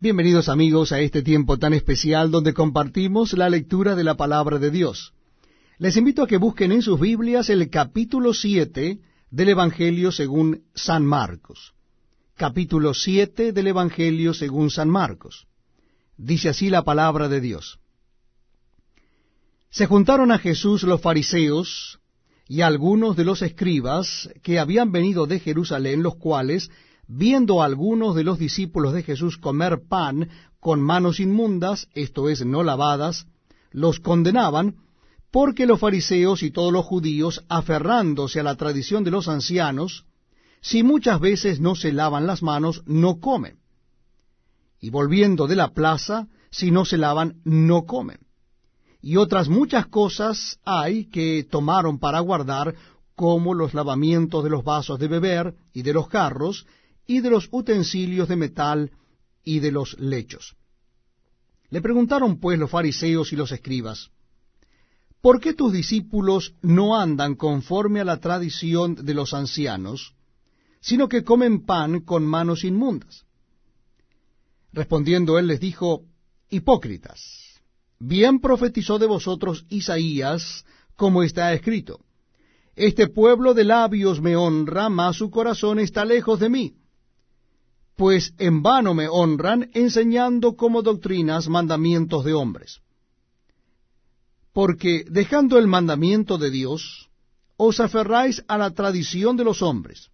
Bienvenidos amigos a este tiempo tan especial donde compartimos la lectura de la palabra de Dios. Les invito a que busquen en sus Biblias el capítulo 7 del Evangelio según San Marcos. Capítulo 7 del Evangelio según San Marcos. Dice así la palabra de Dios. Se juntaron a Jesús los fariseos y algunos de los escribas que habían venido de Jerusalén, los cuales viendo a algunos de los discípulos de Jesús comer pan con manos inmundas, esto es, no lavadas, los condenaban, porque los fariseos y todos los judíos, aferrándose a la tradición de los ancianos, si muchas veces no se lavan las manos, no comen. Y volviendo de la plaza, si no se lavan, no comen. Y otras muchas cosas hay que tomaron para guardar, como los lavamientos de los vasos de beber y de los jarros, y de los utensilios de metal y de los lechos. Le preguntaron pues los fariseos y los escribas, ¿por qué tus discípulos no andan conforme a la tradición de los ancianos, sino que comen pan con manos inmundas? Respondiendo él les dijo, Hipócritas, bien profetizó de vosotros Isaías, como está escrito, Este pueblo de labios me honra, mas su corazón está lejos de mí pues en vano me honran enseñando como doctrinas mandamientos de hombres. Porque dejando el mandamiento de Dios, os aferráis a la tradición de los hombres,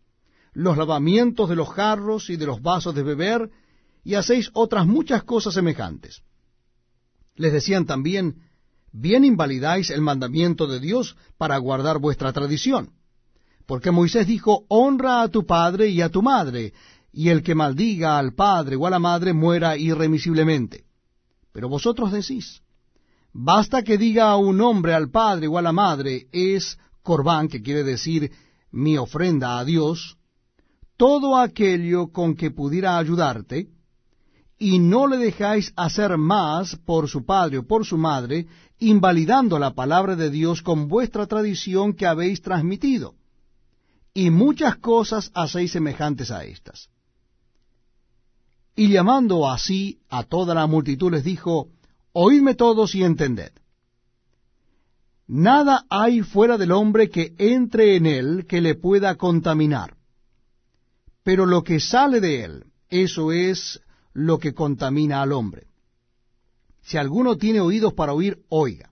los lavamientos de los jarros y de los vasos de beber, y hacéis otras muchas cosas semejantes. Les decían también, bien invalidáis el mandamiento de Dios para guardar vuestra tradición. Porque Moisés dijo, honra a tu padre y a tu madre, y el que maldiga al padre o a la madre muera irremisiblemente. Pero vosotros decís, basta que diga a un hombre al padre o a la madre, es corbán, que quiere decir mi ofrenda a Dios, todo aquello con que pudiera ayudarte, y no le dejáis hacer más por su padre o por su madre, invalidando la palabra de Dios con vuestra tradición que habéis transmitido. Y muchas cosas hacéis semejantes a estas. Y llamando así a toda la multitud les dijo, Oídme todos y entended. Nada hay fuera del hombre que entre en él que le pueda contaminar. Pero lo que sale de él, eso es lo que contamina al hombre. Si alguno tiene oídos para oír, oiga.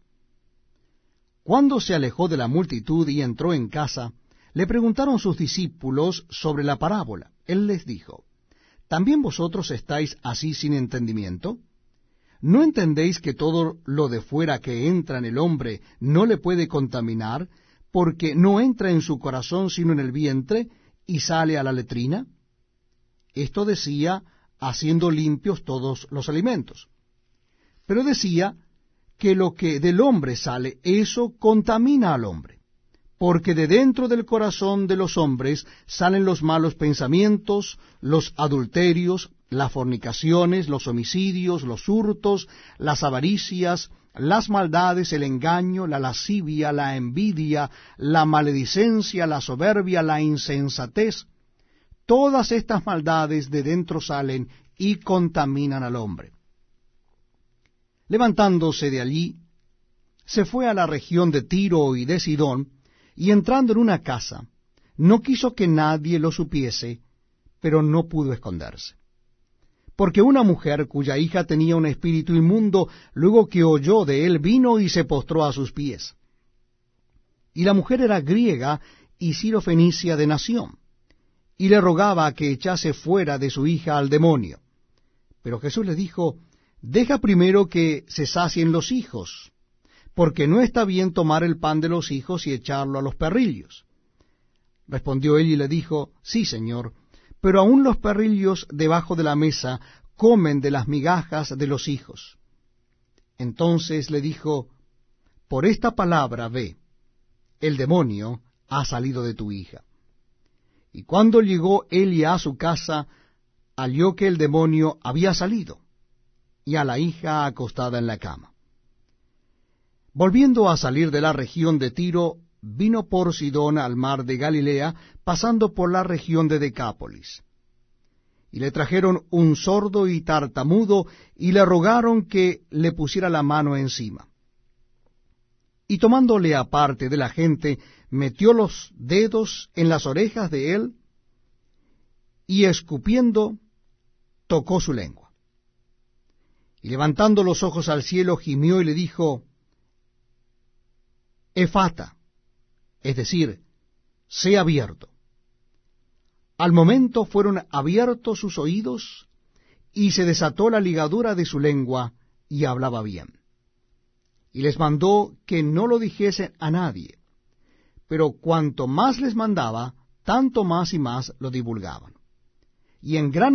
Cuando se alejó de la multitud y entró en casa, le preguntaron sus discípulos sobre la parábola. Él les dijo, ¿También vosotros estáis así sin entendimiento? ¿No entendéis que todo lo de fuera que entra en el hombre no le puede contaminar, porque no entra en su corazón sino en el vientre y sale a la letrina? Esto decía haciendo limpios todos los alimentos. Pero decía que lo que del hombre sale, eso contamina al hombre porque de dentro del corazón de los hombres salen los malos pensamientos, los adulterios, las fornicaciones, los homicidios, los hurtos, las avaricias, las maldades, el engaño, la lascivia, la envidia, la maledicencia, la soberbia, la insensatez. Todas estas maldades de dentro salen y contaminan al hombre. Levantándose de allí, se fue a la región de Tiro y de Sidón, y entrando en una casa, no quiso que nadie lo supiese, pero no pudo esconderse. Porque una mujer cuya hija tenía un espíritu inmundo, luego que oyó de él, vino y se postró a sus pies. Y la mujer era griega y sirofenicia de nación, y le rogaba que echase fuera de su hija al demonio. Pero Jesús le dijo, Deja primero que se sacien los hijos, porque no está bien tomar el pan de los hijos y echarlo a los perrillos. Respondió él y le dijo, Sí, señor, pero aun los perrillos debajo de la mesa comen de las migajas de los hijos. Entonces le dijo, Por esta palabra ve, el demonio ha salido de tu hija. Y cuando llegó Elia a su casa, halló que el demonio había salido, y a la hija acostada en la cama. Volviendo a salir de la región de Tiro, vino por Sidón al mar de Galilea, pasando por la región de Decápolis. y le trajeron un sordo y tartamudo, y le rogaron que le pusiera la mano encima. Y tomándole aparte de la gente, metió los dedos en las orejas de él, y escupiendo, tocó su lengua. Y levantando los ojos al cielo, gimió y le dijo, Efata, es decir, sea abierto. Al momento fueron abiertos sus oídos, y se desató la ligadura de su lengua, y hablaba bien. Y les mandó que no lo dijesen a nadie, pero cuanto más les mandaba, tanto más y más lo divulgaban. Y en gran